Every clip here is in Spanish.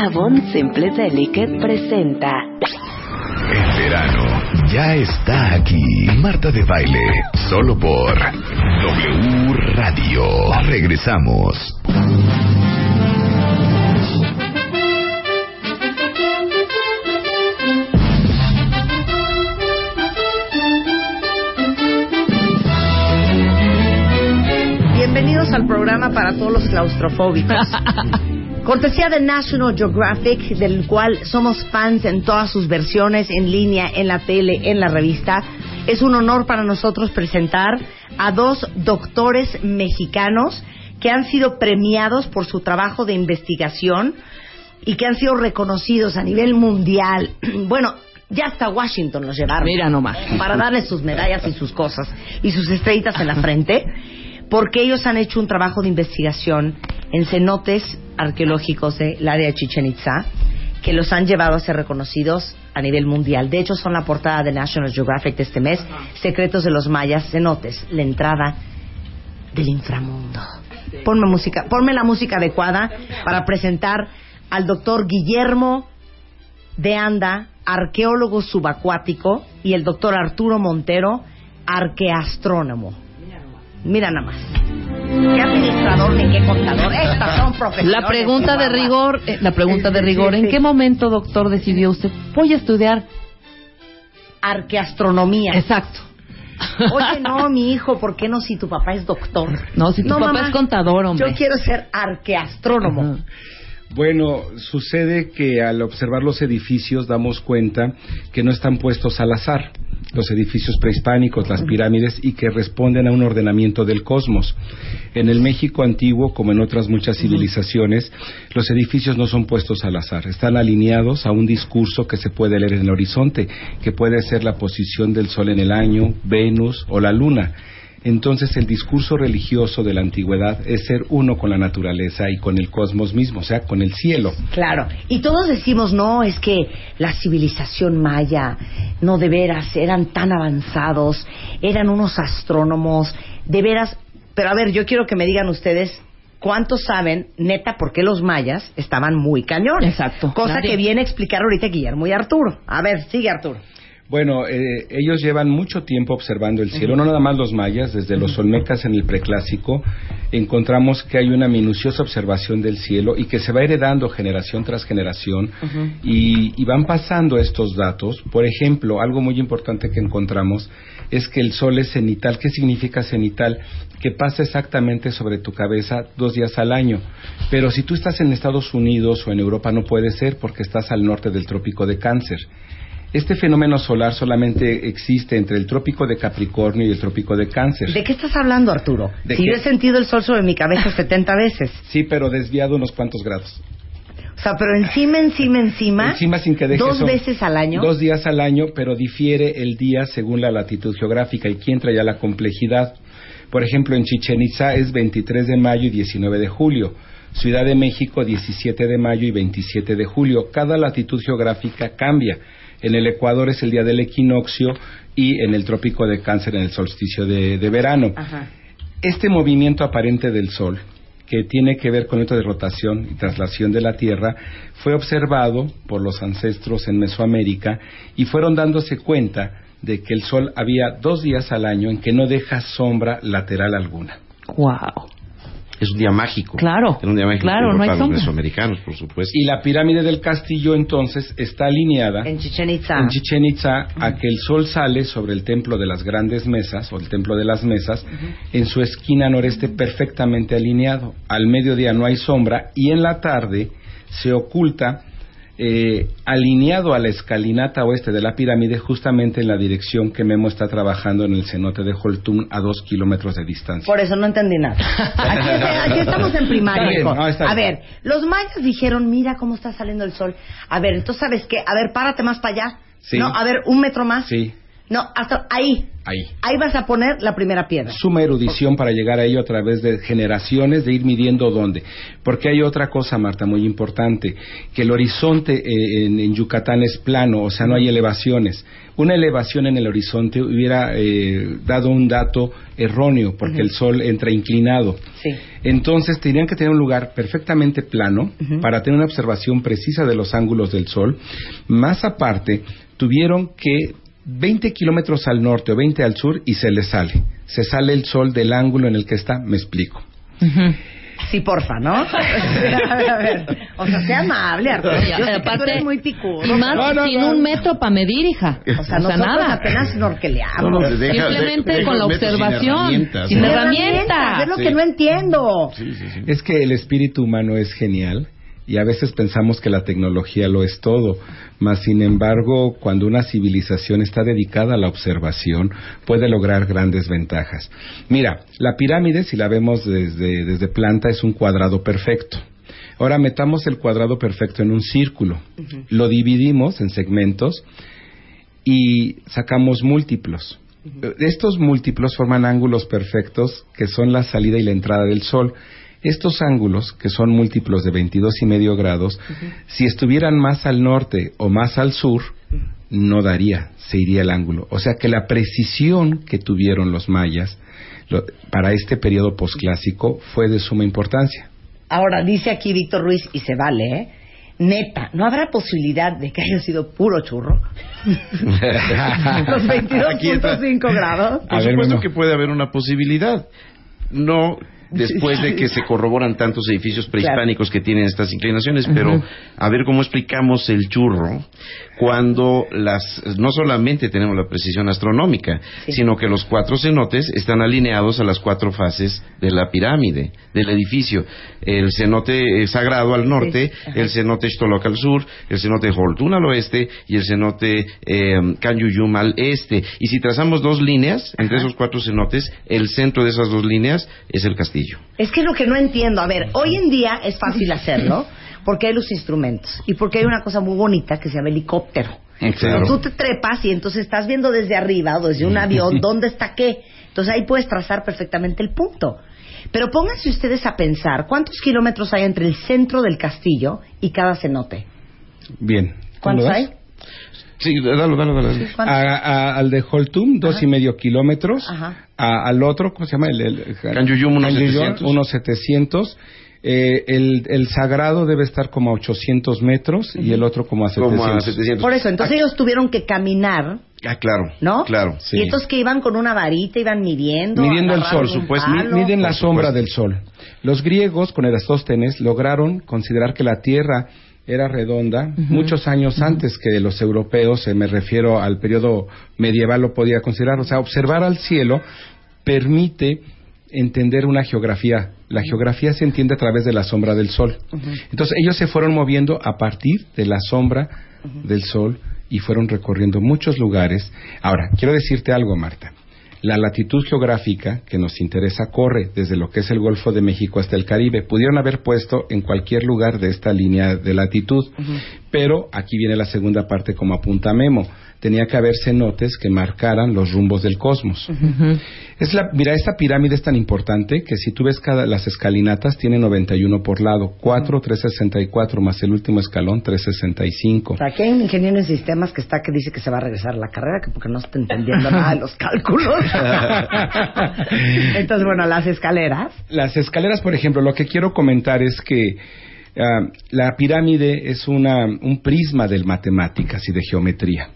Avon Simple Delicate presenta. El verano ya está aquí. Marta de Baile, solo por W Radio. Regresamos. Bienvenidos al programa para todos los claustrofóbicos. Cortesía de National Geographic, del cual somos fans en todas sus versiones, en línea, en la tele, en la revista. Es un honor para nosotros presentar a dos doctores mexicanos que han sido premiados por su trabajo de investigación y que han sido reconocidos a nivel mundial. Bueno, ya hasta Washington los llevaron. Mira nomás. Para darles sus medallas y sus cosas y sus estrellitas en la frente, porque ellos han hecho un trabajo de investigación en cenotes arqueológicos del área de Chichen Itza que los han llevado a ser reconocidos a nivel mundial. De hecho, son la portada de National Geographic de este mes, Secretos de los Mayas, cenotes, la entrada del inframundo. Ponme música, ponme la música adecuada para presentar al doctor Guillermo de Anda, arqueólogo subacuático, y el doctor Arturo Montero, arqueastrónomo. Mira nada más. ¿Qué administrador ni qué contador? Estas son profesionales. La pregunta de rigor, eh, la pregunta de rigor, ¿en qué momento, doctor, decidió usted voy a estudiar? Arqueastronomía. Exacto. Oye, no, mi hijo, ¿por qué no si tu papá es doctor? No, si tu papá mamá, es contador, hombre. Yo quiero ser arqueastrónomo. Bueno, sucede que al observar los edificios damos cuenta que no están puestos al azar. Los edificios prehispánicos, las pirámides, y que responden a un ordenamiento del cosmos. En el México antiguo, como en otras muchas civilizaciones, los edificios no son puestos al azar. Están alineados a un discurso que se puede leer en el horizonte, que puede ser la posición del Sol en el año, Venus o la Luna. Entonces el discurso religioso de la antigüedad es ser uno con la naturaleza y con el cosmos mismo, o sea, con el cielo. Claro. Y todos decimos, no, es que la civilización maya, no de veras, eran tan avanzados, eran unos astrónomos, de veras. Pero a ver, yo quiero que me digan ustedes cuántos saben, neta, por qué los mayas estaban muy cañones. Exacto. Cosa Nadie. que viene a explicar ahorita Guillermo y Arturo. A ver, sigue Arturo. Bueno, eh, ellos llevan mucho tiempo observando el cielo, no nada más los mayas, desde los olmecas en el preclásico, encontramos que hay una minuciosa observación del cielo y que se va heredando generación tras generación y, y van pasando estos datos. Por ejemplo, algo muy importante que encontramos es que el sol es cenital. ¿Qué significa cenital? Que pasa exactamente sobre tu cabeza dos días al año. Pero si tú estás en Estados Unidos o en Europa no puede ser porque estás al norte del trópico de cáncer. Este fenómeno solar solamente existe entre el trópico de Capricornio y el trópico de Cáncer. ¿De qué estás hablando, Arturo? ¿De si qué? yo he sentido el sol sobre mi cabeza 70 veces. Sí, pero desviado unos cuantos grados. O sea, pero encima, encima, encima. Encima sin que deje Dos veces al año. Dos días al año, pero difiere el día según la latitud geográfica y quién trae la complejidad. Por ejemplo, en Chichen Itza es 23 de mayo y 19 de julio. Ciudad de México 17 de mayo y 27 de julio. Cada latitud geográfica cambia. En el Ecuador es el día del equinoccio y en el trópico de Cáncer en el solsticio de, de verano. Ajá. Este movimiento aparente del Sol, que tiene que ver con esto de rotación y traslación de la Tierra, fue observado por los ancestros en Mesoamérica y fueron dándose cuenta de que el Sol había dos días al año en que no deja sombra lateral alguna. Wow. Es un día mágico. Claro, Era un día mágico claro, no hay para los mesoamericanos, por supuesto. Y la pirámide del castillo entonces está alineada En Chichen Itza. en Chichen Itza a que el sol sale sobre el templo de las grandes mesas o el templo de las mesas en su esquina noreste perfectamente alineado. Al mediodía no hay sombra y en la tarde se oculta eh, alineado a la escalinata oeste de la pirámide, justamente en la dirección que Memo está trabajando en el cenote de Holtum a dos kilómetros de distancia. Por eso no entendí nada. Aquí, aquí estamos en primaria. Bien, no, a ver, los mayas dijeron, mira cómo está saliendo el sol. A ver, entonces, ¿sabes qué? A ver, párate más para allá. Sí. No, a ver, un metro más. Sí, No, hasta ahí. ahí. Ahí vas a poner la primera piedra. Suma erudición para llegar a ello a través de generaciones, de ir midiendo dónde. Porque hay otra cosa, Marta, muy importante, que el horizonte eh, en, en Yucatán es plano, o sea, no hay elevaciones. Una elevación en el horizonte hubiera eh, dado un dato erróneo, porque el sol entra inclinado. Sí. Entonces tenían que tener un lugar perfectamente plano para tener una observación precisa de los ángulos del sol. Más aparte, tuvieron que 20 kilómetros al norte o 20 al sur y se les sale. Se sale el sol del ángulo en el que está, me explico. Sí, porfa, ¿no? a ver, a ver. O sea, sea amable, Arturo. Yo sé que tú eres muy picudo. más No, no, sin no. un metro para medir, hija. O sea, nosotros nada. apenas snorkeleamos. No, no, deja- Simplemente deja con la metro sin observación. herramientas. Sin herramientas. Es lo Sí. que no entiendo. Sí, sí, sí. Es que el espíritu humano es genial y a veces pensamos que la tecnología lo es todo, mas sin embargo, cuando una civilización está dedicada a la observación, puede lograr grandes ventajas. Mira, la pirámide, si la vemos desde, desde planta, es un cuadrado perfecto. Ahora metamos el cuadrado perfecto en un círculo, lo dividimos en segmentos y sacamos múltiplos. Estos múltiplos forman ángulos perfectos que son la salida y la entrada del sol. Estos ángulos, que son múltiplos de 22 y medio grados, si estuvieran más al norte o más al sur, no daría, se iría el ángulo. O sea que la precisión que tuvieron los mayas lo- para este periodo posclásico fue de suma importancia. Ahora, dice aquí Víctor Ruiz, y se vale, ¿eh? Neta, ¿no habrá posibilidad de que haya sido puro churro? Los Aquí entra- 22.5 grados. Por supuesto que puede haber una posibilidad. No después de que se corroboran tantos edificios prehispánicos que tienen estas inclinaciones, pero a ver cómo explicamos el churro cuando las no solamente tenemos la precisión astronómica, Sí. sino que los cuatro cenotes están alineados a las cuatro fases de la pirámide, del edificio. El cenote sagrado al norte, Sí, el cenote Xtoloc al sur, el cenote Holtun al oeste y el cenote eh, Canyuyum al este. Y si trazamos dos líneas entre esos cuatro cenotes, el centro de esas dos líneas es el castillo. Es que es lo que no entiendo. A ver, hoy en día es fácil hacerlo porque hay los instrumentos y porque hay una cosa muy bonita que se llama helicóptero. Claro. Tú te trepas y entonces estás viendo desde arriba o desde un avión dónde está qué. Entonces ahí puedes trazar perfectamente el punto. Pero pónganse ustedes a pensar cuántos kilómetros hay entre el centro del castillo y cada cenote. Bien. ¿Tú ¿Cuántos hay? Sí, dalo, dalo, dalo. A- a- al de Holtum, dos Ajá. y medio kilómetros. Ajá. A- al otro, ¿cómo se llama? El, el, Canyuyum, unos Canyuyum, 700. unos 700. Eh, el, el sagrado debe estar como a 800 metros y el otro como a 700. Como a 700. Por eso, entonces ellos tuvieron que caminar, Ah, claro. ¿no? Claro. Sí. Y entonces que iban con una varita, iban midiendo. Midiendo el sol, supuesto. Palo. miden la sombra supuesto. del sol. Los griegos, con Erastóstenes, lograron considerar que la Tierra era redonda muchos años antes que los europeos, eh, me refiero al periodo medieval, lo podía considerar. O sea, observar al cielo permite entender una geografía. La geografía se entiende a través de la sombra del sol. Entonces ellos se fueron moviendo a partir de la sombra del sol y fueron recorriendo muchos lugares. Ahora, quiero decirte algo, Marta. La latitud geográfica que nos interesa corre desde lo que es el Golfo de México hasta el Caribe. Pudieron haber puesto en cualquier lugar de esta línea de latitud, pero aquí viene la segunda parte como apunta Memo. Tenía que haber cenotes que marcaran los rumbos del cosmos. Es la, mira, esta pirámide es tan importante que si tú ves cada, las escalinatas, tiene 91 por lado, 4, 364, más el último escalón, 365. O sea, aquí hay un ingeniero en sistemas que está que dice que se va a regresar a la carrera que porque no está entendiendo nada de los cálculos. Entonces, bueno, las escaleras. Las escaleras, por ejemplo, lo que quiero comentar es que ah, la pirámide es una, un prisma de matemáticas y de geometría.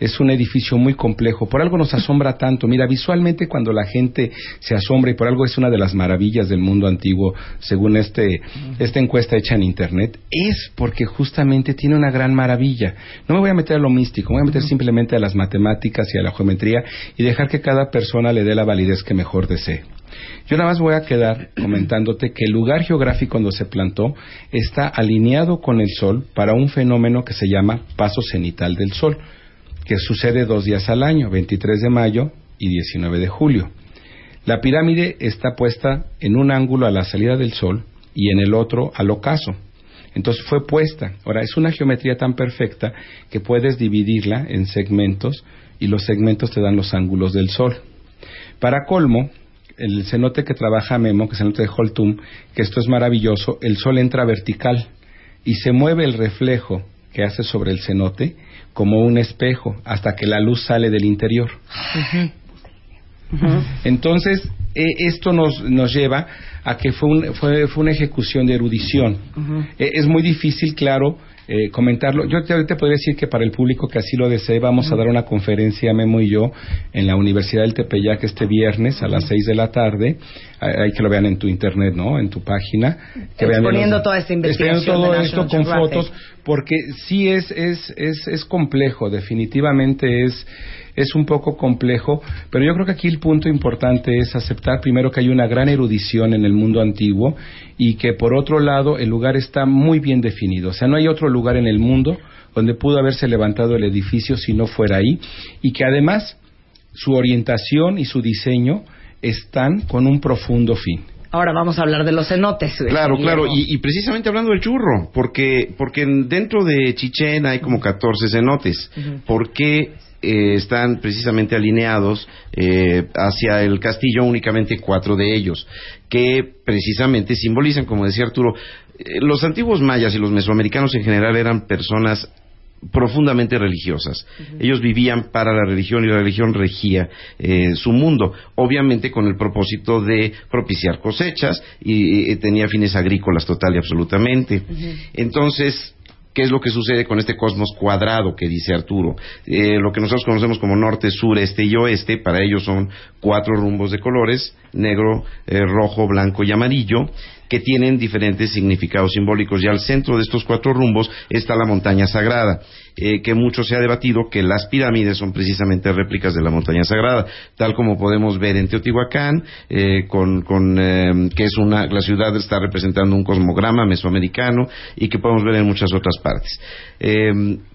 Es un edificio muy complejo, por algo nos asombra tanto. Mira, visualmente cuando la gente se asombra y por algo es una de las maravillas del mundo antiguo, según este, esta encuesta hecha en Internet, es porque justamente tiene una gran maravilla. No me voy a meter a lo místico, me voy a meter simplemente a las matemáticas y a la geometría y dejar que cada persona le dé la validez que mejor desee. Yo nada más voy a quedar comentándote que el lugar geográfico donde se plantó está alineado con el Sol para un fenómeno que se llama paso cenital del Sol, que sucede dos días al año, 23 de mayo y 19 de julio. La pirámide está puesta en un ángulo a la salida del Sol y en el otro al ocaso. Entonces fue puesta. Ahora, es una geometría tan perfecta que puedes dividirla en segmentos y los segmentos te dan los ángulos del Sol. Para colmo, el cenote que trabaja Memo, que es el cenote de Holtum, que esto es maravilloso, el Sol entra vertical y se mueve el reflejo que hace sobre el cenote como un espejo hasta que la luz sale del interior. Entonces, eh, esto nos, nos lleva a que fue, un, fue, fue una ejecución de erudición. Eh, es muy difícil, claro, eh, comentarlo. Yo te, te podría decir que para el público que así lo desee, vamos a dar una conferencia, Memo y yo, en la Universidad del Tepeyac este viernes a las seis de la tarde. Hay que lo vean en tu internet, ¿no? En tu página. Que exponiendo vean toda esta investigación. todo esto con fotos, porque sí es, es, es, es complejo, definitivamente es es un poco complejo, pero yo creo que aquí el punto importante es aceptar primero que hay una gran erudición en el mundo antiguo y que por otro lado el lugar está muy bien definido. O sea, no hay otro lugar en el mundo donde pudo haberse levantado el edificio si no fuera ahí y que además su orientación y su diseño están con un profundo fin. Ahora vamos a hablar de los cenotes. Claro, claro, y, precisamente hablando del churro, porque, porque dentro de Chichén hay como 14 cenotes. ¿Por qué eh, están precisamente alineados eh, hacia el castillo únicamente cuatro de ellos, que precisamente simbolizan, como decía Arturo, eh, los antiguos mayas y los mesoamericanos en general eran personas profundamente religiosas. Ellos vivían para la religión y la religión regía su mundo, obviamente con el propósito de propiciar cosechas y, tenía fines agrícolas total y absolutamente. Entonces, ¿Qué es lo que sucede con este cosmos cuadrado que dice Arturo? Eh, lo que nosotros conocemos como norte, sur, este y oeste, para ellos son cuatro rumbos de colores, negro, eh, rojo, blanco y amarillo, que tienen diferentes significados simbólicos. Y al centro de estos cuatro rumbos está la montaña sagrada, eh, que mucho se ha debatido que las pirámides son precisamente réplicas de la montaña sagrada, tal como podemos ver en Teotihuacán, eh, con, eh, que es una, la ciudad está representando un cosmograma mesoamericano y que podemos ver en muchas otras partes.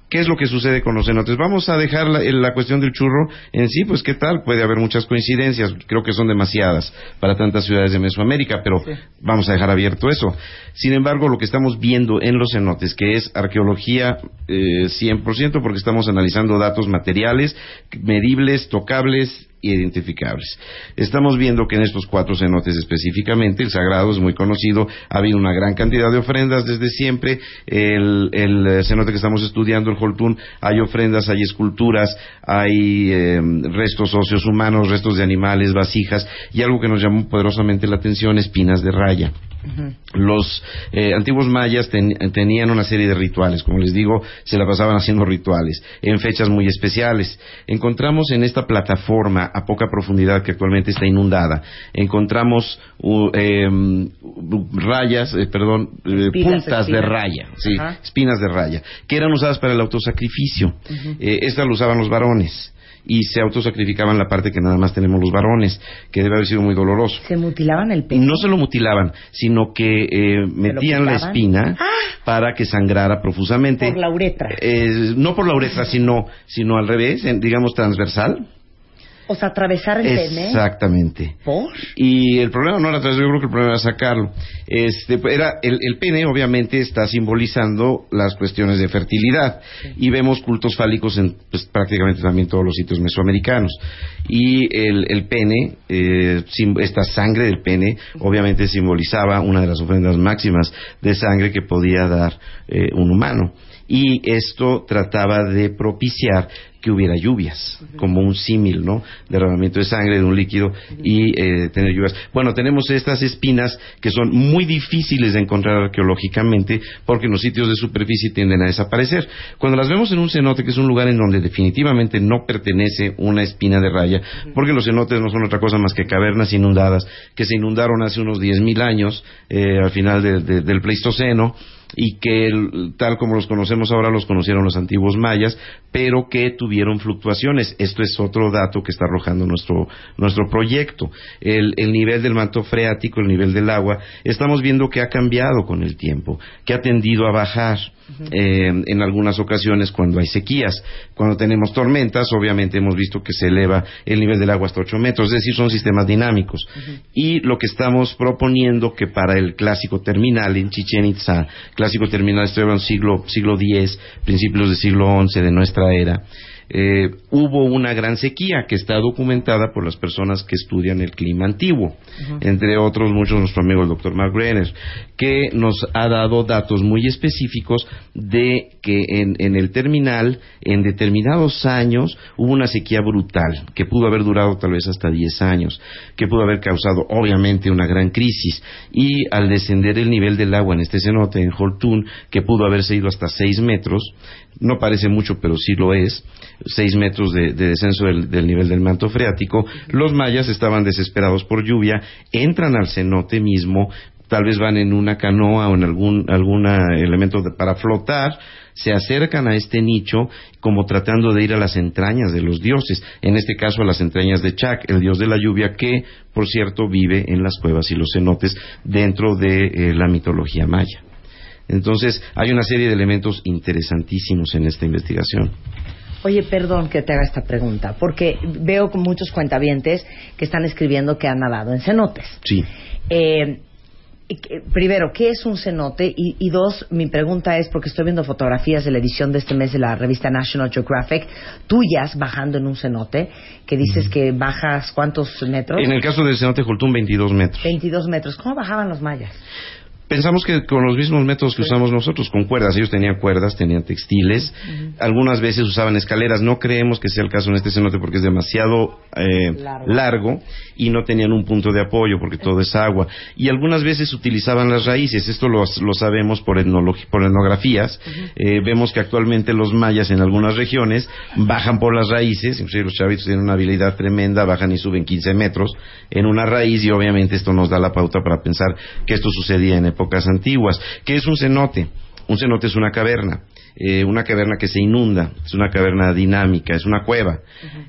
¿Qué es lo que sucede con los cenotes? Vamos a dejar la, cuestión del churro en sí, pues qué tal, puede haber muchas coincidencias, creo que son demasiadas para tantas ciudades de Mesoamérica, pero vamos a dejar abierto eso. Sin embargo, lo que estamos viendo en los cenotes, que es arqueología eh, 100%, porque estamos analizando datos materiales, medibles, tocables, identificables. Estamos viendo que en estos cuatro cenotes específicamente, el sagrado es muy conocido, ha habido una gran cantidad de ofrendas desde siempre, el, el cenote que estamos estudiando, el Holtún, hay ofrendas, hay esculturas, hay eh, restos óseos humanos, restos de animales, vasijas, y algo que nos llamó poderosamente la atención, espinas de raya. Los eh, antiguos mayas tenían una serie de rituales, como les digo, se la pasaban haciendo rituales en fechas muy especiales. Encontramos en esta plataforma a poca profundidad que actualmente está inundada, encontramos rayas, eh, perdón, eh, puntas de raya, sí, espinas de raya, que eran usadas para el autosacrificio. estas lo usaban los varones y se autosacrificaban la parte que nada más tenemos los varones, que debe haber sido muy doloroso. ¿Se mutilaban el pene? No se lo mutilaban, sino que eh, metían la espina ¡Ah! para que sangrara profusamente. Por la uretra. Eh, no por la uretra, sino, sino al revés, digamos transversal o sea, atravesar el pene. Exactamente. ¿Por? Y el problema no era atravesar, yo creo que el problema era sacarlo. Este, era, el, el pene obviamente está simbolizando las cuestiones de fertilidad. Y vemos cultos fálicos en pues, prácticamente también todos los sitios mesoamericanos. Y el, el pene, eh, esta sangre del pene, obviamente simbolizaba una de las ofrendas máximas de sangre que podía dar eh, un humano y esto trataba de propiciar que hubiera lluvias, como un símil, ¿no? Derramamiento de sangre de un líquido y eh, tener lluvias. Bueno, tenemos estas espinas que son muy difíciles de encontrar arqueológicamente porque en los sitios de superficie tienden a desaparecer. Cuando las vemos en un cenote, que es un lugar en donde definitivamente no pertenece una espina de raya, porque los cenotes no son otra cosa más que cavernas inundadas que se inundaron hace unos 10.000 años, eh, al final del Pleistoceno, y que tal como los conocemos ahora los conocieron los antiguos mayas, pero que tuvieron fluctuaciones. Esto es otro dato que está arrojando nuestro, nuestro proyecto. El, el nivel del manto freático, el nivel del agua, estamos viendo que ha cambiado con el tiempo, que ha tendido a bajar. Eh, en algunas ocasiones cuando hay sequías. Cuando tenemos tormentas, obviamente hemos visto que se eleva el nivel del agua hasta 8 metros, es decir, son sistemas dinámicos. Y lo que estamos proponiendo que para el clásico terminal en Chichen Itza, clásico terminal, estoy hablando siglo, siglo X, principios del siglo XI de nuestra era, eh, hubo una gran sequía que está documentada por las personas que estudian el clima antiguo, entre otros muchos nuestro amigo el doctor Mark Brenner, que nos ha dado datos muy específicos de que en, en, el terminal, en determinados años, hubo una sequía brutal, que pudo haber durado tal vez hasta 10 años, que pudo haber causado obviamente una gran crisis, y al descender el nivel del agua en este cenote, en Holtun, que pudo haberse ido hasta 6 metros, no parece mucho, pero sí lo es, seis metros de, descenso del, nivel del manto freático, los mayas estaban desesperados por lluvia, entran al cenote mismo, tal vez van en una canoa o en algún elemento para flotar, se acercan a este nicho como tratando de ir a las entrañas de los dioses, en este caso a las entrañas de Chak, el dios de la lluvia, que, por cierto, vive en las cuevas y los cenotes dentro de eh, la mitología maya. Entonces, hay una serie de elementos interesantísimos en esta investigación. Oye, perdón que te haga esta pregunta, porque veo con muchos cuentavientes que están escribiendo que han nadado en cenotes. Sí. Eh, primero, ¿qué es un cenote? Y, dos, mi pregunta es, porque estoy viendo fotografías de la edición de este mes de la revista National Geographic, tuyas bajando en un cenote, que dices que bajas cuántos metros? En el caso del cenote Jultún, 22 metros. 22 metros. ¿Cómo bajaban los mayas? Pensamos que con los mismos métodos que usamos nosotros, con cuerdas, ellos tenían cuerdas, tenían textiles, algunas veces usaban escaleras, no creemos que sea el caso en este cenote porque es demasiado eh, largo. y no tenían un punto de apoyo porque todo es agua, y algunas veces utilizaban las raíces, esto lo, sabemos por, por etnografías, eh, vemos que actualmente los mayas en algunas regiones bajan por las raíces, inclusive los chavitos tienen una habilidad tremenda, bajan y suben 15 metros en una raíz y obviamente esto nos da la pauta para pensar que esto sucedía en épocas antiguas. ¿Qué es un cenote? Un cenote es una caverna. Eh, una caverna que se inunda, es una caverna dinámica, es una cueva.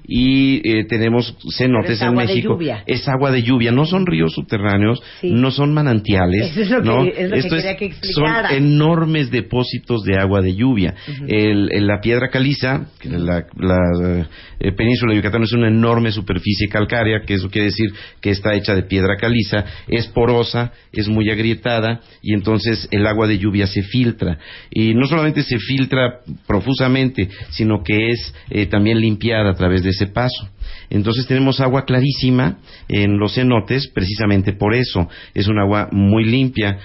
Y eh, tenemos cenotes en México. Es agua de lluvia, no son ríos subterráneos, no son manantiales. es lo ¿no? que, Esto quería que Son enormes depósitos de agua de lluvia. el, la piedra caliza, la, la eh, península de Yucatán es una enorme superficie calcárea, que eso quiere decir que está hecha de piedra caliza, es porosa, es muy agrietada y entonces el agua de lluvia se filtra. Y no solamente se filtra, filtra profusamente, sino que es eh, también limpiada a través de ese paso. Entonces tenemos agua clarísima en los cenotes, precisamente por eso. Es un agua muy limpia,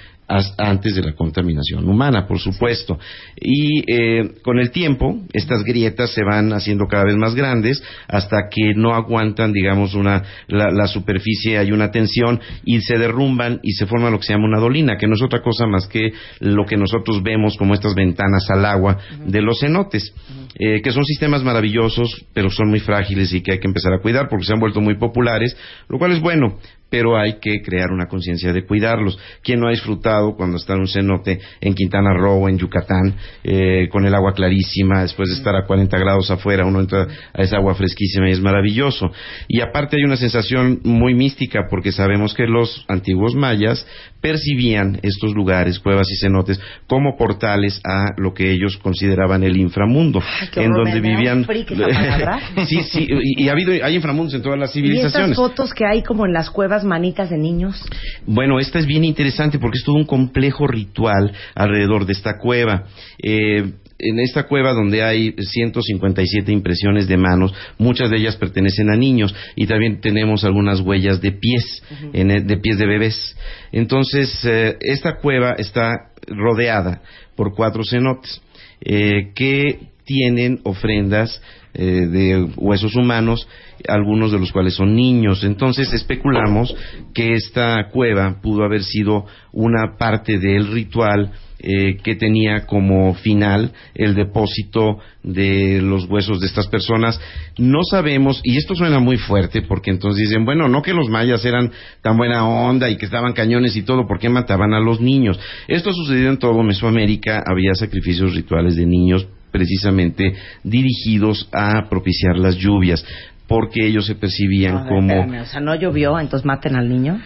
antes de la contaminación humana, por supuesto. Y eh, con el tiempo, estas grietas se van haciendo cada vez más grandes hasta que no aguantan, digamos, una, la, superficie, hay una tensión y se derrumban y se forma lo que se llama una dolina, que no es otra cosa más que lo que nosotros vemos como estas ventanas al agua de los cenotes, eh, que son sistemas maravillosos, pero son muy frágiles y que hay que empezar a cuidar porque se han vuelto muy populares, lo cual es bueno, pero hay que crear una conciencia de cuidarlos. ¿Quién no ha disfrutado cuando está en un cenote en Quintana Roo, en Yucatán, eh, con el agua clarísima, después de estar a 40 grados afuera, uno entra a esa agua fresquísima y es maravilloso? Y aparte hay una sensación muy mística porque sabemos que los antiguos mayas percibían estos lugares, cuevas y cenotes, como portales a lo que ellos consideraban el inframundo, en donde vivían. sí, sí, y, ha habido, hay inframundos en todas las civilizaciones. ¿Y estas fotos que hay como en las cuevas manitas de niños? Bueno, esta es bien interesante porque es todo un complejo ritual alrededor de esta cueva. Eh, en esta cueva donde hay 157 impresiones de manos, muchas de ellas pertenecen a niños y también tenemos algunas huellas de pies, de pies de bebés. Entonces, eh, esta cueva está rodeada por cuatro cenotes eh, que tienen ofrendas de huesos humanos algunos de los cuales son niños. Entonces especulamos que esta cueva pudo haber sido una parte del ritual eh, que tenía como final el depósito de los huesos de estas personas. No sabemos, y esto suena muy fuerte, porque entonces dicen, bueno, no que los mayas eran tan buena onda y que estaban cañones y todo, ¿por qué mataban a los niños? Esto sucedió en todo Mesoamérica, había sacrificios rituales de niños precisamente dirigidos a propiciar las lluvias porque ellos se percibían como... o sea, no llovió, entonces maten al niño.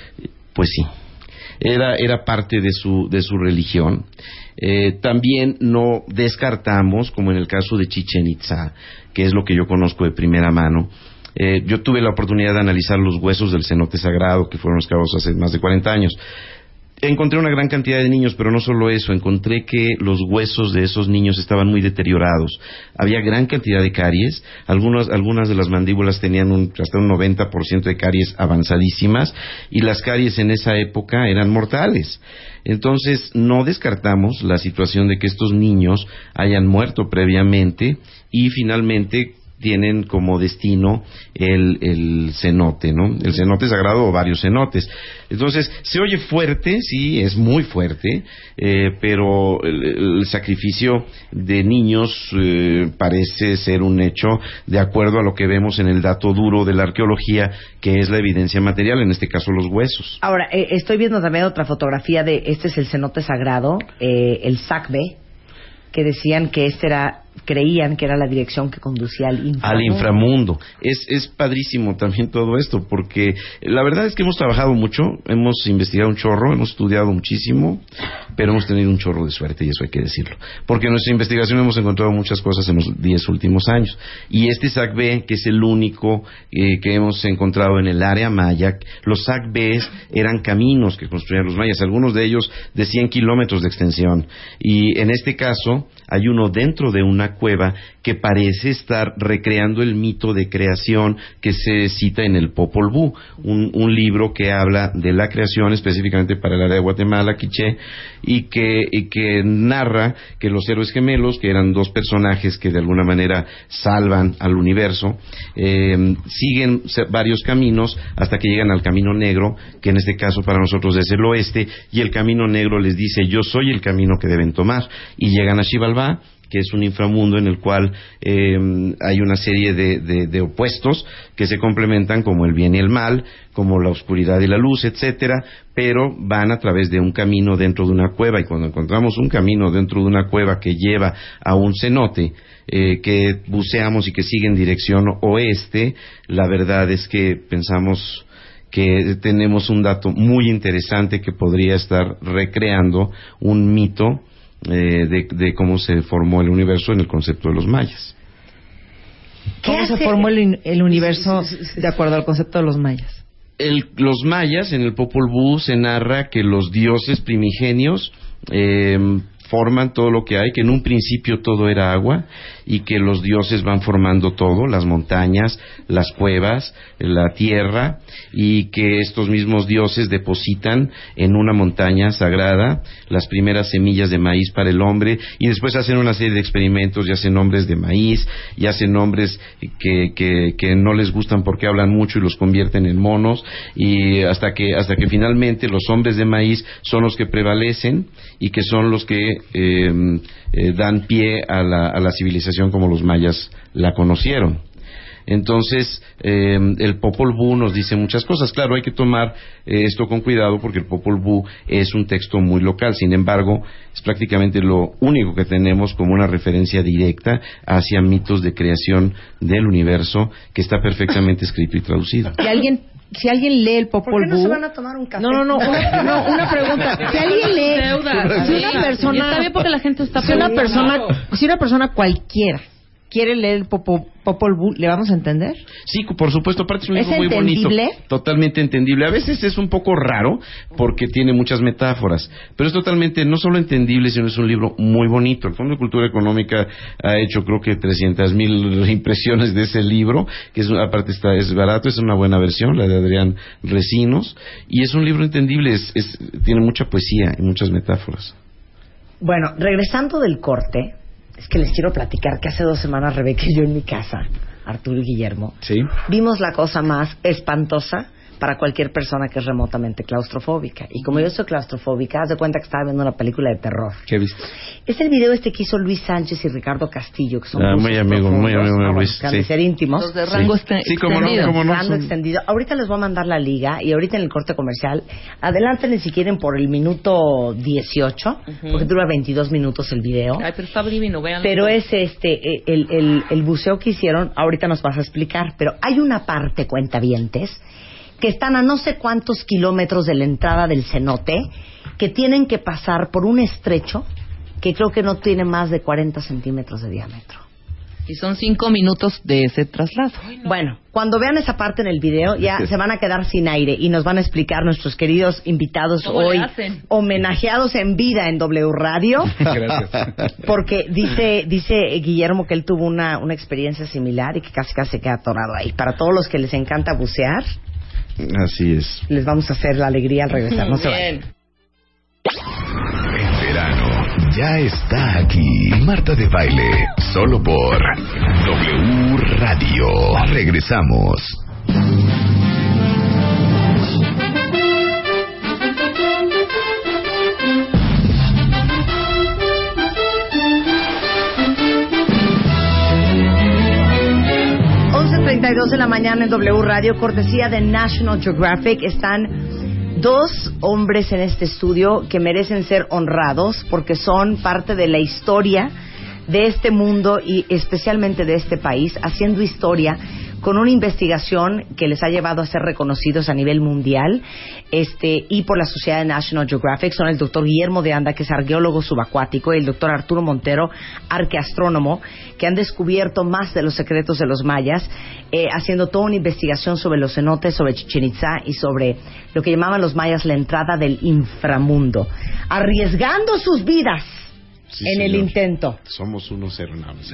Pues sí, era, era parte de su, de su religión. Eh, también no descartamos, como en el caso de Chichen Itza, que es lo que yo conozco de primera mano, eh, yo tuve la oportunidad de analizar los huesos del cenote sagrado, que fueron excavados hace más de 40 años encontré una gran cantidad de niños, pero no solo eso, encontré que los huesos de esos niños estaban muy deteriorados. Había gran cantidad de caries, algunas, algunas de las mandíbulas tenían hasta un 90% de caries avanzadísimas y las caries en esa época eran mortales. Entonces, no descartamos la situación de que estos niños hayan muerto previamente y finalmente tienen como destino el, cenote, ¿no? El cenote sagrado o varios cenotes. Entonces, se oye fuerte, sí, es muy fuerte, eh, pero el, sacrificio de niños eh, parece ser un hecho de acuerdo a lo que vemos en el dato duro de la arqueología, que es la evidencia material, en este caso los huesos. Ahora, eh, estoy viendo también otra fotografía de, este es el cenote sagrado, el Sacbe, que decían que este era creían que era la dirección que conducía al inframundo. Al inframundo. Es, es padrísimo también todo esto, porque la verdad es que hemos trabajado mucho, hemos investigado un chorro, hemos estudiado muchísimo, pero hemos tenido un chorro de suerte, y eso hay que decirlo. Porque en nuestra investigación hemos encontrado muchas cosas en los diez últimos años. Y este SAC-B, que es el único eh, que hemos encontrado en el área maya, los SAC-B eran caminos que construían los mayas, algunos de ellos de 100 kilómetros de extensión. Y en este caso, hay uno dentro de una cueva que parece estar recreando el mito de creación que se cita en el Popol Vuh, un, libro que habla de la creación específicamente para el área de Guatemala, Quiché, y que, narra que los héroes gemelos, que eran dos personajes que de alguna manera salvan al universo, eh, siguen varios caminos hasta que llegan al camino negro, que en este caso para nosotros es el oeste, y el camino negro les dice yo soy el camino que deben tomar, y llegan a Que es un inframundo en el cual eh, hay una serie de, opuestos que se complementan como el bien y el mal, como la oscuridad y la luz, etcétera, pero van a través de un camino dentro de una cueva y cuando encontramos un camino dentro de una cueva que lleva a un cenote eh, que buceamos y que sigue en dirección oeste, la verdad es que pensamos que tenemos un dato muy interesante que podría estar recreando un mito eh, de, cómo se formó el universo en el concepto de los mayas. ¿Cómo se formó el, universo de acuerdo al concepto de los mayas? los mayas, en el Popol Vuh, se narra que los dioses primigenios eh, forman todo lo que hay, que en un principio todo era agua y que los dioses van formando todo, las montañas, las cuevas, la tierra, y que estos mismos dioses depositan en una montaña sagrada las primeras semillas de maíz para el hombre, y después hacen una serie de experimentos y hacen nombres de maíz, y hacen nombres que, que, no les gustan porque hablan mucho y los convierten en monos, y hasta que, hasta que finalmente los hombres de maíz son los que prevalecen y que son los que eh, eh, dan pie a la, a la civilización como los mayas la conocieron. Entonces, eh, el Popol Vuh nos dice muchas cosas. Claro, hay que tomar eh, esto con cuidado porque el Popol Vuh es un texto muy local. Sin embargo, es prácticamente lo único que tenemos como una referencia directa hacia mitos de creación del universo que está perfectamente escrito y traducido. Si alguien si alguien lee el Popol Vuh... ¿Por qué no se van a tomar un café? No, no, no, una, una pregunta. Si alguien lee... Si una persona... Está bien porque la gente está... Si una persona, si una persona cualquiera quiere leer el Popol Vuh, ¿le vamos a entender? Sí, por supuesto, aparte es un libro muy bonito. Totalmente entendible. A veces es un poco raro porque tiene muchas metáforas, pero es totalmente no solo entendible, sino es un libro muy bonito. El Fondo de Cultura Económica ha hecho creo que 300 mil impresiones de ese libro, que es, aparte está, es barato, es una buena versión, la de Adrián Recinos, y es un libro entendible, es, tiene mucha poesía y muchas metáforas. Bueno, regresando del corte, es que les quiero platicar que hace dos semanas Rebeca y yo en mi casa, Arturo y Guillermo, ¿Sí? vimos la cosa más espantosa para cualquier persona que es remotamente claustrofóbica. Y como yo soy claustrofóbica, haz de cuenta que estaba viendo una película de terror. ¿Qué viste? Es el video este que hizo Luis Sánchez y Ricardo Castillo, que son Ah, muy rusos amigo, muy profundos, amigo de ¿no? Luis, sí. ser íntimos. Los de rango este- Sí, cómo no, extendido. cómo no. Rango son- extendido. Ahorita les voy a mandar la liga y ahorita en el corte comercial, adelántenle si quieren por el minuto 18, porque dura 22 minutos el video. Ay, pero está divino, vean. Pero es este el, el, el buceo que hicieron, ahorita nos vas a explicar, pero hay una parte, cuentavientes, que están a no sé cuántos kilómetros de la entrada del cenote, que tienen que pasar por un estrecho que creo que no tiene más de 40 centímetros de diámetro. Y son cinco minutos de ese traslado. Bueno, cuando vean esa parte en el video ya se van a quedar sin aire y nos van a explicar nuestros queridos invitados ¿Cómo le hoy, hacen? homenajeados en vida en W Radio. Gracias. Porque dice dice Guillermo que él tuvo una, una experiencia similar y que casi casi se queda atorado ahí. Para todos los que les encanta bucear, Así es. les vamos a hacer la alegría al regresar. No se vayan. El verano ya está aquí. Marta de Baile, solo por W Radio. Regresamos. Dos de la mañana en W Radio, cortesía de National Geographic. Están dos hombres en este estudio que merecen ser honrados porque son parte de la historia de este mundo y especialmente de este país, haciendo historia con una investigación que les ha llevado a ser reconocidos a nivel mundial este, y por la Sociedad de National Geographic. Son el doctor Guillermo de Anda, que es arqueólogo subacuático, y el doctor Arturo Montero, arqueastrónomo, que han descubierto más de los secretos de los mayas, eh, haciendo toda una investigación sobre los cenotes, sobre Chichen Itza y sobre lo que llamaban los mayas la entrada del inframundo, arriesgando sus vidas Sí, en el intento. Somos unos hermanos.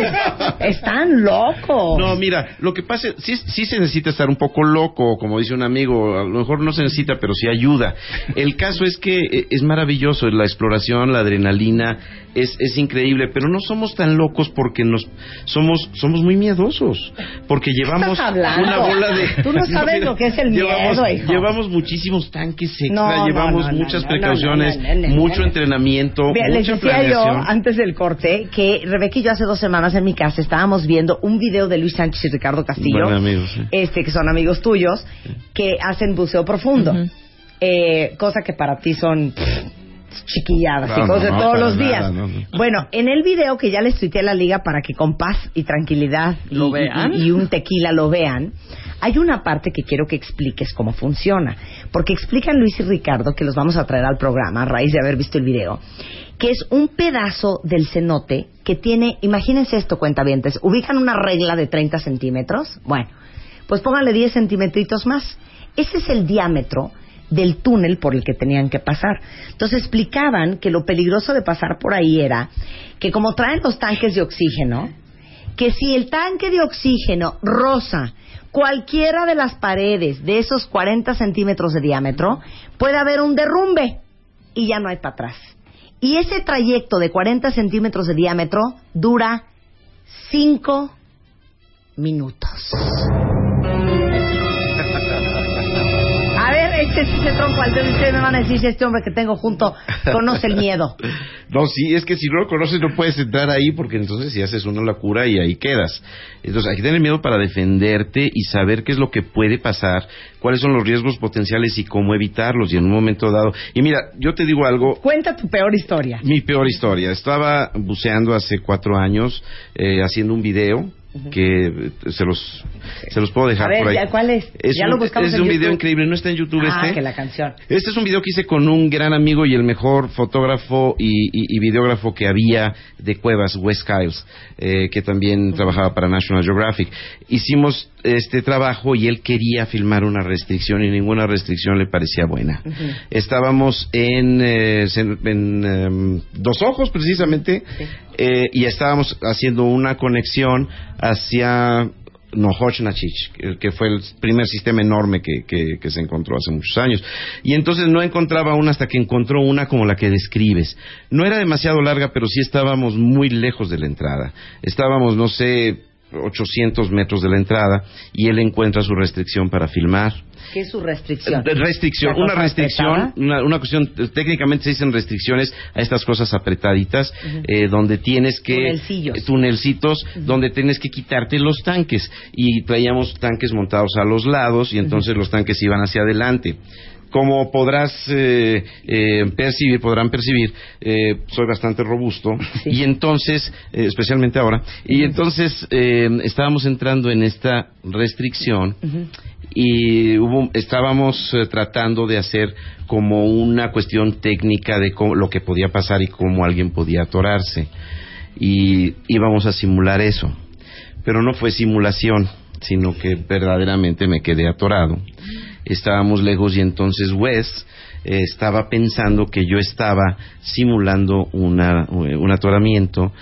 Están locos. No, mira, lo que pasa, sí, sí se necesita estar un poco loco, como dice un amigo, a lo mejor no se necesita, pero sí ayuda. El caso es que eh, es maravilloso, la exploración, la adrenalina, es, es increíble, pero no somos tan locos porque nos somos somos muy miedosos, porque llevamos una bola de... Tú no sabes lo que es el llevamos, miedo, hijo. Llevamos muchísimos tanques extra, No, no, llevamos no, no, muchas no, precauciones, no, no, no, no, mucho no. entrenamiento, Mira, les decía yo planeación. antes del corte que Rebeca y yo hace dos semanas en mi casa estábamos viendo un video de Luis Sánchez y Ricardo Castillo, Buenos amigos, sí. este que son amigos tuyos, que hacen buceo profundo, Ujú. Eh, cosa que para ti son pff, chiquilladas y No, cosas no, todos los nada, días. no, no. Bueno, en el video que ya les tuiteé a la liga para que con paz y tranquilidad y- ¿Lo y- vean? y un tequila lo vean, hay una parte que quiero que expliques cómo funciona. Porque explican Luis y Ricardo, que los vamos a traer al programa a raíz de haber visto el video, que es un pedazo del cenote que tiene, imagínense esto, cuentavientes, ubican una regla de 30 centímetros, bueno, pues pónganle 10 centímetritos más. Ese es el diámetro del túnel por el que tenían que pasar. Entonces explicaban que lo peligroso de pasar por ahí era que como traen los tanques de oxígeno, que si el tanque de oxígeno roza cualquiera de las paredes de esos 40 centímetros de diámetro, puede haber un derrumbe y ya no hay para atrás. Y ese trayecto de 40 centímetros de diámetro dura 5 minutos. Ese tronco al dedo y ustedes me van a decir si este hombre que tengo junto conoce el miedo. No, sí, es que si no lo conoces no puedes entrar ahí porque entonces si haces una locura y ahí quedas. Entonces hay que tener miedo para defenderte y saber qué es lo que puede pasar, cuáles son los riesgos potenciales y cómo evitarlos y en un momento dado. Y mira, yo te digo algo, Cuenta tu peor historia. mi peor historia. Estaba buceando hace cuatro años eh, haciendo un video que eh, se los se los puedo dejar A ver, por ahí. ¿ya cuál es? Ya un, lo buscamos es en un video increíble, no está en YouTube Ah, este. que la canción. Este es un video que hice con un gran amigo y el mejor fotógrafo y, y- y videógrafo que había de cuevas, Wes Kyles, eh, que también trabajaba para National Geographic. Hicimos este trabajo y él quería filmar una restricción y ninguna restricción le parecía buena. Estábamos en, eh, en, em, Dos Ojos, precisamente, eh, y estábamos haciendo una conexión hacia Nohoch-Nachich, que- fue el primer sistema enorme que, que- que se encontró hace muchos años. Y entonces no encontraba una hasta que encontró una como la que describes. No era demasiado larga, pero sí estábamos muy lejos de la entrada. Estábamos, no sé, 800 metros de la entrada y él encuentra su restricción para filmar. ¿Qué es su restricción? Eh, Restricción, ¿La una restricción, una, una cuestión, eh, técnicamente se dicen restricciones a estas cosas apretaditas, eh, donde tienes que... Tunelcillos. tunelcitos, donde tienes que quitarte los tanques. Y traíamos tanques montados a los lados y entonces los tanques iban hacia adelante. Como podrás eh, eh, percibir, podrán percibir, eh, soy bastante robusto Sí. y entonces, eh, especialmente ahora, y entonces eh, estábamos entrando en esta restricción y hubo, estábamos eh, tratando de hacer como una cuestión técnica de cómo- lo que podía pasar y cómo alguien podía atorarse. Y íbamos a simular eso. Pero no fue simulación, sino que verdaderamente me quedé atorado. Estábamos lejos y entonces Wes eh, estaba pensando que yo estaba simulando una, un atoramiento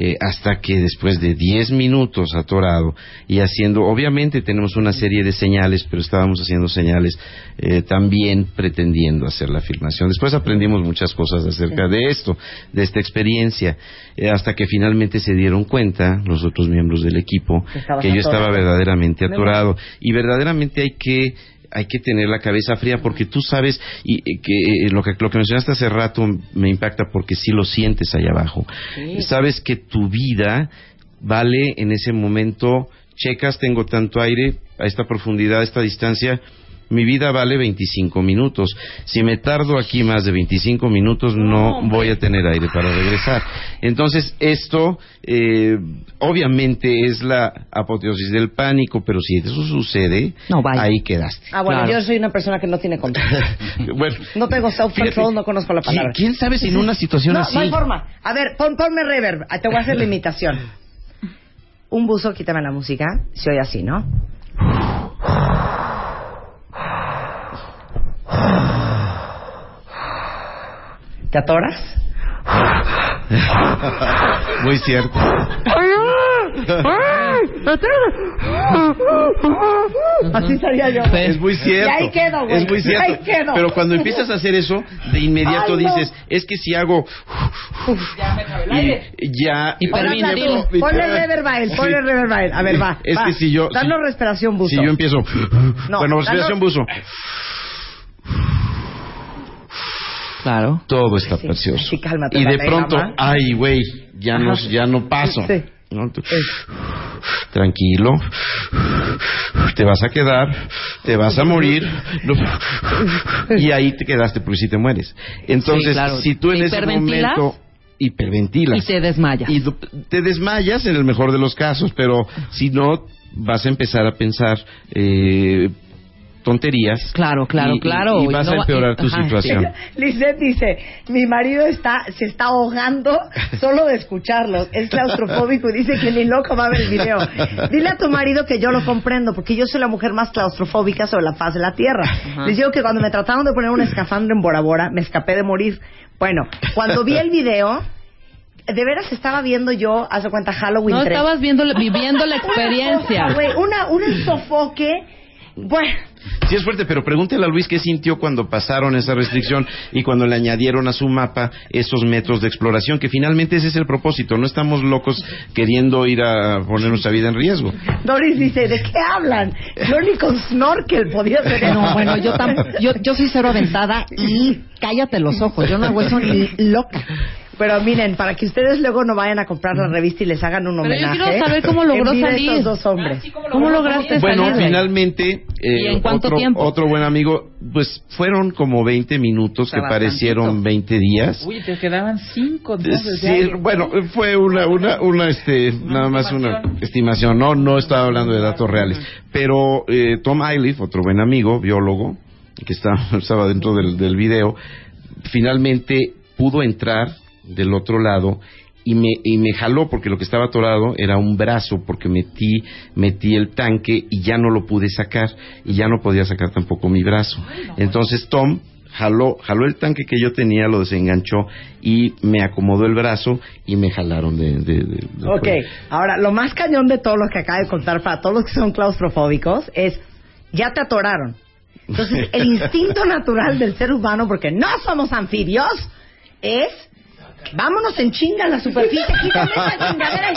eh, hasta que después de 10 minutos atorado y haciendo, obviamente tenemos una serie de señales, pero estábamos haciendo señales eh, también pretendiendo hacer la filmación. Después aprendimos muchas cosas acerca de esto, de esta experiencia, eh, hasta que finalmente se dieron cuenta los otros miembros del equipo Que estabas que yo estaba verdaderamente atorado. Y verdaderamente hay que hay que tener la cabeza fría porque tú sabes y, y que eh, lo que lo que mencionaste hace rato me impacta porque sí lo sientes allá abajo. Sabes que tu vida vale en ese momento, checas, tengo tanto aire a esta profundidad, a esta distancia, mi vida vale 25 minutos. Si me tardo aquí más de 25 minutos, no voy a tener aire para regresar. Entonces, esto eh, obviamente es la apoteosis del pánico, pero si eso sucede, No, ahí quedaste. Ah, bueno, Claro. yo soy una persona que no tiene control. bueno, No tengo self-control, no conozco la ¿quién- palabra. ¿Quién sabe si en una situación no, así? no hay forma. A ver, pon, ponme reverb. Ah, Te voy a hacer la imitación. Un buzo, quítame la música. Se oye así, ¿no? ¿Te atoras? Muy cierto. Así estaría yo. Es muy cierto. Y ahí quedo, güey. Es muy cierto. Ahí quedo. Pero cuando empiezas a hacer eso, de inmediato Ay, no. dices, es que si hago y ya Hiperventilo. Y- Ponle reverb a él, ponle Sí. reverb a él. A ver, va. Es va. que si yo Danos si- respiración buzo. Si yo empiezo No, bueno, respiración danos- buzo. Claro. Todo está Sí, precioso. sí, cálmate, y de pronto, mamá. ay, güey, ya no ya no paso. Sí. ¿no? Tú- Tranquilo, te vas a quedar, te vas a morir, no- y ahí te quedaste porque si te mueres. Entonces, Sí, claro. si tú en ese momento hiperventilas Y te desmayas. y te desmayas en el mejor de los casos, pero si no vas a empezar a pensar eh, tonterías. Claro, claro, y- claro. Y, vas No a empeorar tu ajá, situación. Lisette dice, mi marido está, se está ahogando solo de escucharlos. Es claustrofóbico y dice que ni loco va a ver el video. Dile a tu marido que yo lo comprendo, porque yo soy la mujer más claustrofóbica sobre la faz de la tierra. Les digo que cuando me trataron de poner un escafandro en Bora Bora, me escapé de morir. Bueno, cuando vi el video, de veras estaba viendo yo, haz de cuenta, Halloween No 3. estabas viendo, viviendo la Una experiencia. güey, una, un sofoque. Bueno, Sí es fuerte, pero pregúntele a Luis qué sintió cuando pasaron esa restricción y cuando le añadieron a su mapa esos metros de exploración, que finalmente ese es el propósito. No estamos locos queriendo ir a poner nuestra vida en riesgo. Doris dice, ¿de qué hablan? Yo ni con snorkel podía hacer eso. No, bueno, yo, tam- yo, yo soy cero aventada y cállate los ojos. Yo no hago eso ni loca. Pero miren, para que ustedes luego no vayan a comprar la revista y les hagan un Pero yo homenaje. quiero saber cómo logró salir. estos dos hombres. ¿Cómo lograste Bueno, salir? finalmente, eh, ¿Y en cuánto otro, tiempo? otro buen amigo, pues fueron como 20 minutos que parecieron 20 días. Uy, te quedaban cinco Eh, entonces. Sí, bueno, fue una, una, una, este, nada más una estimación, no, no estaba hablando de datos reales. Pero eh, Tom Eiliff, otro buen amigo, biólogo, que estaba, estaba dentro del, del video, finalmente pudo entrar del otro lado y me, y me jaló porque lo que estaba atorado era un brazo porque metí, metí el tanque y ya no lo pude sacar y ya no podía sacar tampoco mi brazo. Entonces Tom jaló, jaló el tanque que yo tenía, lo desenganchó y me acomodó el brazo y me jalaron de... de- de- de Ok, fuera. ahora lo más cañón de todo lo que acaba de contar para todos los que son claustrofóbicos es, ya te atoraron. Entonces, el instinto natural del ser humano, porque no somos anfibios, es Vámonos en chinga a la superficie, quítame esa chingadera.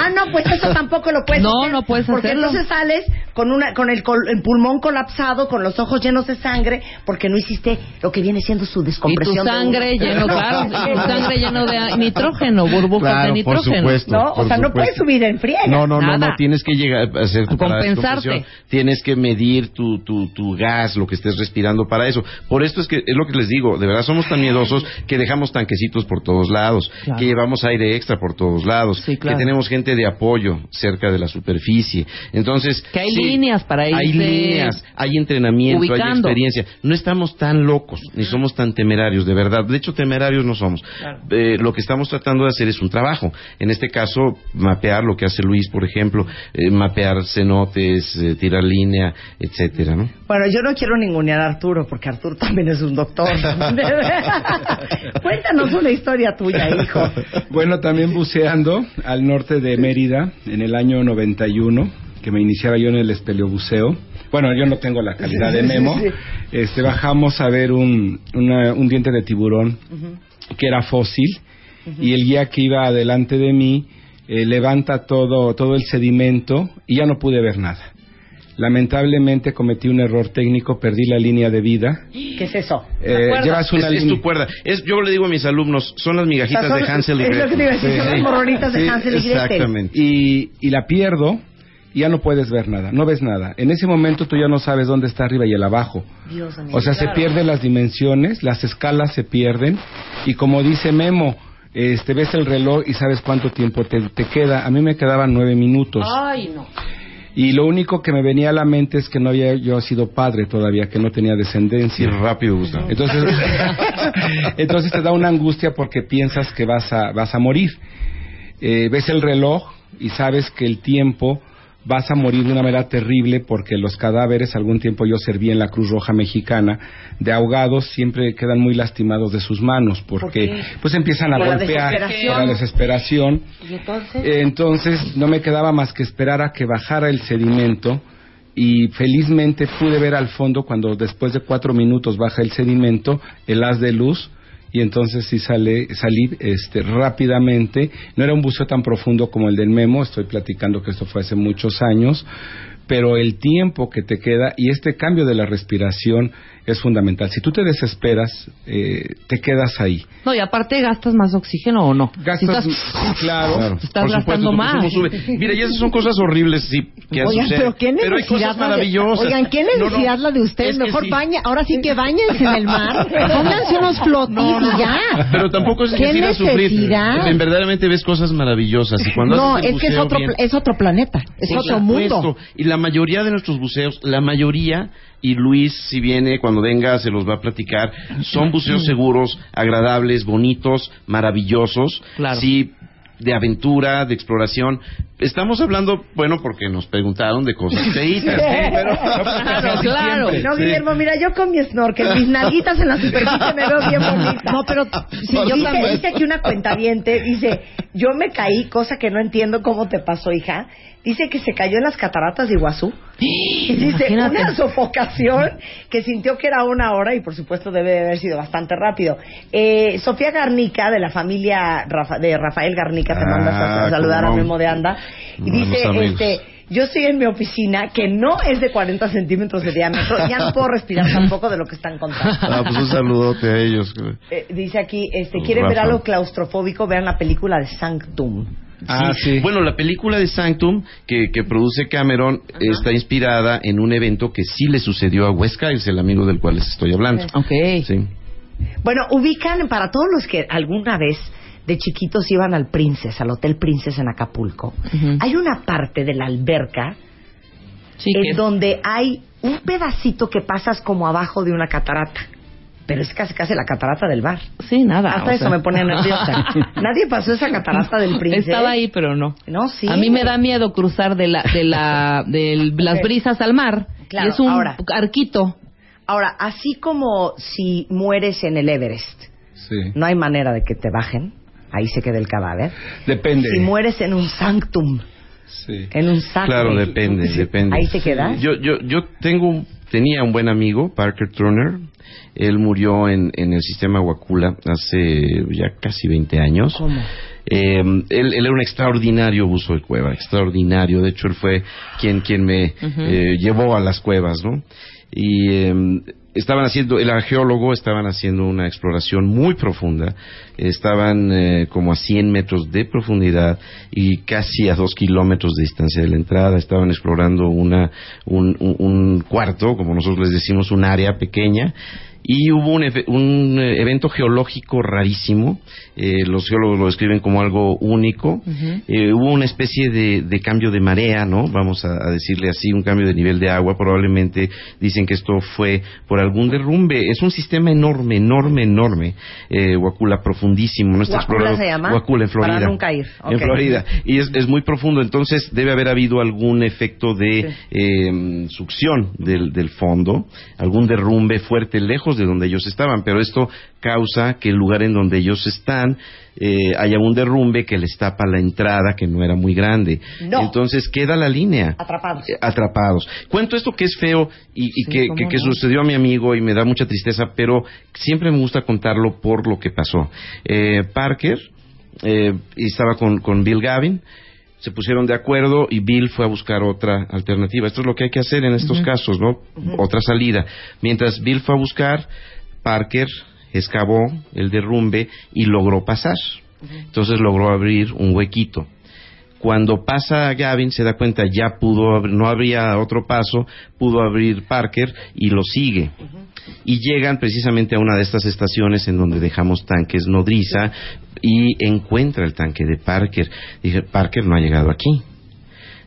ah, no, pues eso tampoco lo puedes No, hacer. no puedes porque hacerlo. entonces sales con una con el, col- el pulmón colapsado, con los ojos llenos de sangre, porque no hiciste lo que viene siendo su Y tu descompresión. de sangre uno. lleno, claro, y tu sangre lleno de nitrógeno, burbujas Claro, de por nitrógeno. supuesto. No, o por sea, no supuesto. puedes subir en friega. No, no, no, Nada. no, tienes que llegar a hacer tu A compensarte. Tienes que medir tu, tu, tu gas, lo que estés respirando para eso. Por esto es que es lo que les digo, de verdad somos tan miedosos que dejamos tanquecitos por todos lados, Claro. que llevamos aire extra por todos lados, Sí, claro. que tenemos gente de apoyo cerca de la superficie. Entonces, Que hay sí, líneas para Hay irse líneas, hay entrenamiento, hay experiencia. No estamos tan locos, ni somos tan temerarios, de verdad. De hecho, temerarios no somos. Eh, lo que estamos tratando de hacer es un trabajo. En este caso, mapear lo que hace Luis, por ejemplo, eh, mapear cenotes, eh, tirar línea, etcétera, ¿no? Bueno, yo no quiero ningunear a Arturo, porque Arturo también es un doctor. Cuéntanos una historia tuya, hijo. Bueno, también buceando al norte de Mérida en el año 91, que me iniciaba yo en el espeleobuceo. Bueno, yo no tengo la calidad de Memo. Este, bajamos a ver un, una- un diente de tiburón que era fósil y el guía que iba adelante de mí eh, levanta todo, todo el sedimento y ya no pude ver nada. Lamentablemente cometí un error técnico, perdí la línea de vida. ¿Qué es eso? Eh, llevas una es línea. tu cuerda. Es, yo le digo a mis alumnos, son las migajitas O sea, son- de Hansel y es lo que te Gretel. iba a decir, son las morronitas de Hansel y Gretel. Exactamente. y, y la pierdo y ya no puedes ver nada, no ves nada. En ese momento tú ya no sabes dónde está arriba y el abajo. Dios mío. O sea, se pierden las dimensiones, las escalas se pierden y como dice Memo, este, ves el reloj y sabes cuánto tiempo te, te queda. A mí me quedaban nueve minutos. Ay, no. Y lo único que me venía a la mente es que no había yo sido padre todavía, que no tenía descendencia. rápido, Gustavo. Entonces, entonces te da una angustia porque piensas que vas a, vas a morir. Eh, ves el reloj y sabes que el tiempo vas a morir de una manera terrible porque los cadáveres, algún tiempo yo serví en la Cruz Roja Mexicana, de ahogados siempre quedan muy lastimados de sus manos porque pues empiezan a Por la golpear desesperación. por la desesperación. ¿Y entonces? Eh, Entonces no me quedaba más que esperar a que bajara el sedimento y felizmente pude ver al fondo cuando después de cuatro minutos baja el sedimento el haz de luz y entonces sí sale, salí este, rápidamente. No era un buceo tan profundo como el del Memo, estoy platicando que esto fue hace muchos años, pero el tiempo que te queda y este cambio de la respiración es fundamental. Si tú te desesperas, eh, te quedas ahí. No, y aparte gastas más oxígeno o no. Gastas, Si estás- claro. Claro. Estás Por supuesto, gastando tu más. sube. Mira, y esas son cosas horribles, sí, que Oigan, suceden. pero qué hay necesidad cosas la de- maravillosas. Oigan, qué No, no, necesidad la de ustedes. Mejor sí. baña, ahora sí que bañense en el mar. Pónganse unos flotis y ya. Pero tampoco es ¿Qué a sufrir. necesidad? En verdaderamente ves cosas maravillosas. Y cuando No, es que es otro, bien- es otro planeta, es otro supuesto. mundo. Y la mayoría de nuestros buceos, la mayoría, y Luis, si viene, cuando venga, se los va a platicar, son buceos seguros, agradables, bonitos, maravillosos. Claro. Sí, de aventura, de exploración. Estamos hablando, bueno, porque nos preguntaron de cosas feitas, ¿sí? pero Claro, claro. No. Guillermo, mira, yo con mi snorkel, mis nalguitas en la superficie me veo bien bonita. No, pero sí, yo dice, también. dice aquí una cuentaviente, dice, yo me caí, cosa que no entiendo cómo te pasó, hija. Dice que se cayó en las cataratas de Iguazú. Y dice, Imagínate. una sofocación que sintió que era una hora y por supuesto debe de haber sido bastante rápido. Eh, Sofía Garnica, de la familia Rafa- de Rafael Garnica, te Ah, mandas a saludar a. Memo de Anda. Y Buenos dice, amigos. este, yo estoy en mi oficina, que no es de 40 centímetros de diámetro, ya no puedo respirar tampoco de lo que están contando. Ah, pues un saludote a ellos. Eh, dice aquí, este, ¿quieren ver Rafa. algo claustrofóbico? Vean la película de Sanctum. Ah, sí. Bueno, la película de Sanctum que, que produce Cameron está inspirada en un evento que sí le sucedió a Wes Kyles, el amigo del cual les estoy hablando. Ok. Sí. Bueno, ubican para todos los que alguna vez de chiquitos iban al Princess, al Hotel Princess en Acapulco. Hay una parte de la alberca Sí, en que- donde hay un pedacito que pasas como abajo de una catarata. Pero es casi casi la catarata del bar. sí, nada. Hasta eso sea. me pone nerviosa. Nadie pasó esa catarata del Princess. Estaba ahí, pero no. No, sí. A mí me da miedo cruzar de la de la de las Ok. brisas al mar. Claro, Y es un ahora. arquito. Ahora, así como si mueres en el Everest, Sí. no hay manera de que te bajen, ahí se queda el cadáver. Depende. Si mueres en un sanctum, Sí. en un saco. Claro, depende, depende. Ahí te quedas. Yo, yo, yo tengo, un- tenía un buen amigo, Parker Turner, Él murió en, en el sistema Huacula hace ya casi 20 años. ¿Cómo? Eh, él, él era un extraordinario buzo de cueva, extraordinario. De hecho, él fue quien, quien me eh, llevó a las cuevas, ¿no? Y eh, estaban haciendo, el arqueólogo estaban haciendo una exploración muy profunda. Estaban eh, como a 100 metros de profundidad y casi a 2 kilómetros de distancia de la entrada. Estaban explorando una, un, un- un cuarto, como nosotros les decimos, un área pequeña. Y hubo un, un, eh, evento geológico rarísimo, eh, los geólogos lo describen como algo único. Eh, hubo una especie de, de cambio de marea, ¿no? Vamos a, a decirle así, un cambio de nivel de agua. Probablemente dicen que esto fue por algún derrumbe. Es un sistema enorme, enorme, enorme. Eh, Huacula profundísimo. No está ¿Huacula explorado. se llama? Huacula en Florida. Para nunca ir. En. Florida. Y es, es muy profundo. Entonces debe haber habido algún efecto de eh, succión del, del fondo, algún derrumbe fuerte lejos de donde ellos estaban. Pero esto causa que el lugar en donde ellos están eh, haya un derrumbe que les tapa la entrada que no era muy grande. No. Entonces queda la línea. Atrapados. Eh, atrapados. Cuento esto que es feo y, y que, que- que sucedió a mi amigo y me da mucha tristeza, pero siempre me gusta contarlo por lo que pasó. Eh, Parker eh, estaba con, con Bill Gavin, se pusieron de acuerdo y Bill fue a buscar otra alternativa. Esto es lo que hay que hacer en estos casos, ¿no? Otra salida. Mientras Bill fue a buscar, Parker excavó el derrumbe y logró pasar. Entonces logró abrir un huequito. Cuando pasa Gavin se da cuenta ya pudo no habría otro paso, pudo abrir Parker y lo sigue. Y llegan precisamente a una de estas estaciones en donde dejamos tanques nodriza y encuentra el tanque de Parker. Dije, Parker no ha llegado aquí.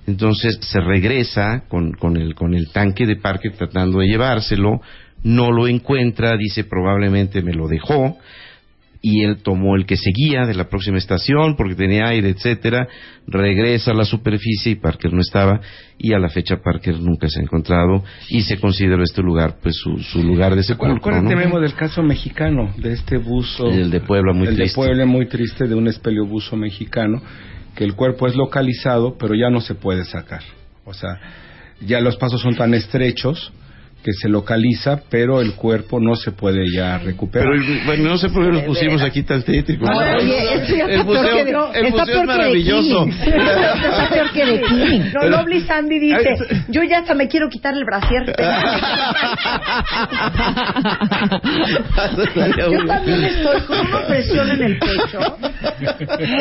Entonces se regresa con, con, el, con el tanque de Parker tratando de llevárselo, no lo encuentra, dice probablemente me lo dejó, y él tomó el que seguía de la próxima estación porque tenía aire, etcétera, regresa a la superficie y Parker no estaba y a la fecha Parker nunca se ha encontrado y se consideró este lugar pues su, su lugar de sepulcro, Acuérdate, ¿no? Del caso mexicano, de este buzo. El de Puebla, muy el triste. de Puebla, muy triste, de un espeleobuzo mexicano, que el cuerpo es localizado, pero ya no se puede sacar. O sea, ya los pasos son tan estrechos que se localiza, pero el cuerpo no se puede ya recuperar. Pero bueno, no sé por qué nos pusimos aquí tan tétricos. No, oye, esto ya el está peor museo, que de- el museo peor es que de maravilloso. King. Está peor que de King. No, Lovely Sandy dice, yo ya hasta me quiero quitar el brasier. yo también estoy con una presión en el pecho.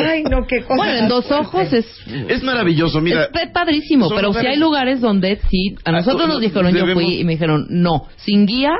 Ay, no, qué cosa. Bueno, en dos ojos es, Es maravilloso, mira. es padrísimo, pero lugares- si hay lugares donde sí, a nosotros nos dijeron, yo fui y me dijeron, no, sin guía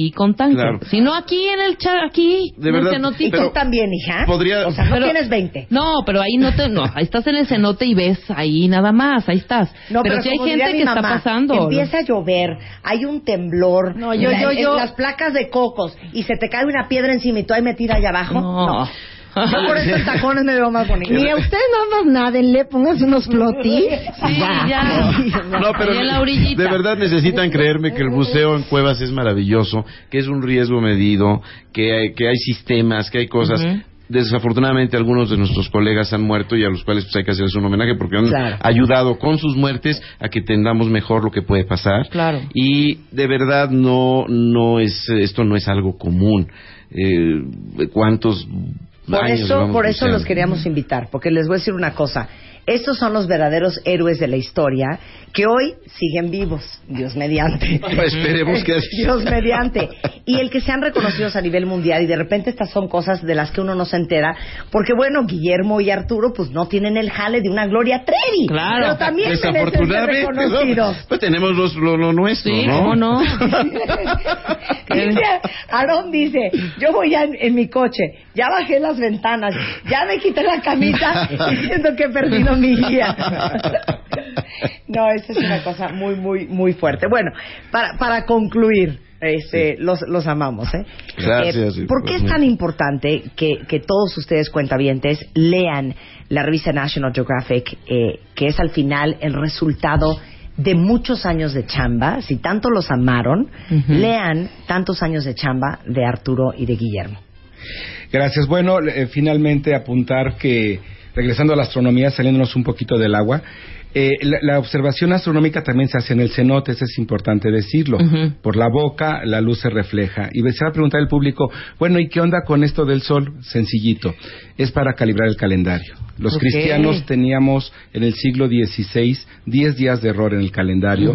y con tanque. Claro. Si no aquí en el chat, aquí, De en el verdad, cenotito. ¿Y pero- tú también, hija? podría- O sea, no Pero- tienes 20. No, pero ahí no te, no, ahí estás en el cenote y ves ahí nada más, ahí estás. No, pero, si hay gente que mi está mamá, pasando. Empieza a llover, hay un temblor, No, yo- en- yo- en yo- las placas de cocos y se te cae una piedra encima y tú ahí metida allá abajo. No. Yo por eso en tacones me veo más bonito. Mira, ustedes nada más nádenle, pónganse unos flotis. Sí, ya. No, pero Ahí en la orillita. de verdad necesitan creerme que el buceo en cuevas es maravilloso, que es un riesgo medido, que hay, que hay sistemas, que hay cosas. Desafortunadamente algunos de nuestros colegas han muerto y a los cuales pues, hay que hacerles un homenaje porque han Claro. ayudado con sus muertes a que entendamos mejor lo que puede pasar. Claro. Y de verdad no no es esto no es algo común. Eh, ¿Cuántos Por años eso, por eso los queríamos invitar, porque les voy a decir una cosa. Estos son los verdaderos héroes de la historia que hoy siguen vivos, Dios mediante. Pues esperemos que así Dios mediante. Y el que sean reconocidos a nivel mundial y de repente estas son cosas de las que uno no se entera, porque bueno, Guillermo y Arturo pues no tienen el jale de una Gloria Trevi, Claro. pero también Desafortunadamente, reconocidos. ¿no? pues tenemos los- lo, lo nuestro, Sí, ¿no? ¿cómo no? Dice, Aarón dice, yo voy ya en, en mi coche, ya bajé las ventanas, ya me quité la camisa diciendo que he perdido mi guía. no, esa es una cosa muy, muy, muy fuerte. Bueno, para, para concluir, este, los, los amamos, ¿eh? Gracias, Eh, ¿Por qué pues, es tan importante que, que todos ustedes cuentavientes lean la revista National Geographic, eh, que es al final el resultado de muchos años de chamba, si tanto los amaron, lean tantos años de chamba de Arturo y de Guillermo. Gracias. Bueno, eh, finalmente apuntar que, regresando a la astronomía, saliéndonos un poquito del agua, Eh, la, la observación astronómica también se hace en el cenote, eso es importante decirlo. Por la boca la luz se refleja. Y se va a preguntar el público, bueno, ¿y qué onda con esto del sol? Sencillito, es para calibrar el calendario. Los cristianos teníamos en el siglo XVI 10 días de error en el calendario.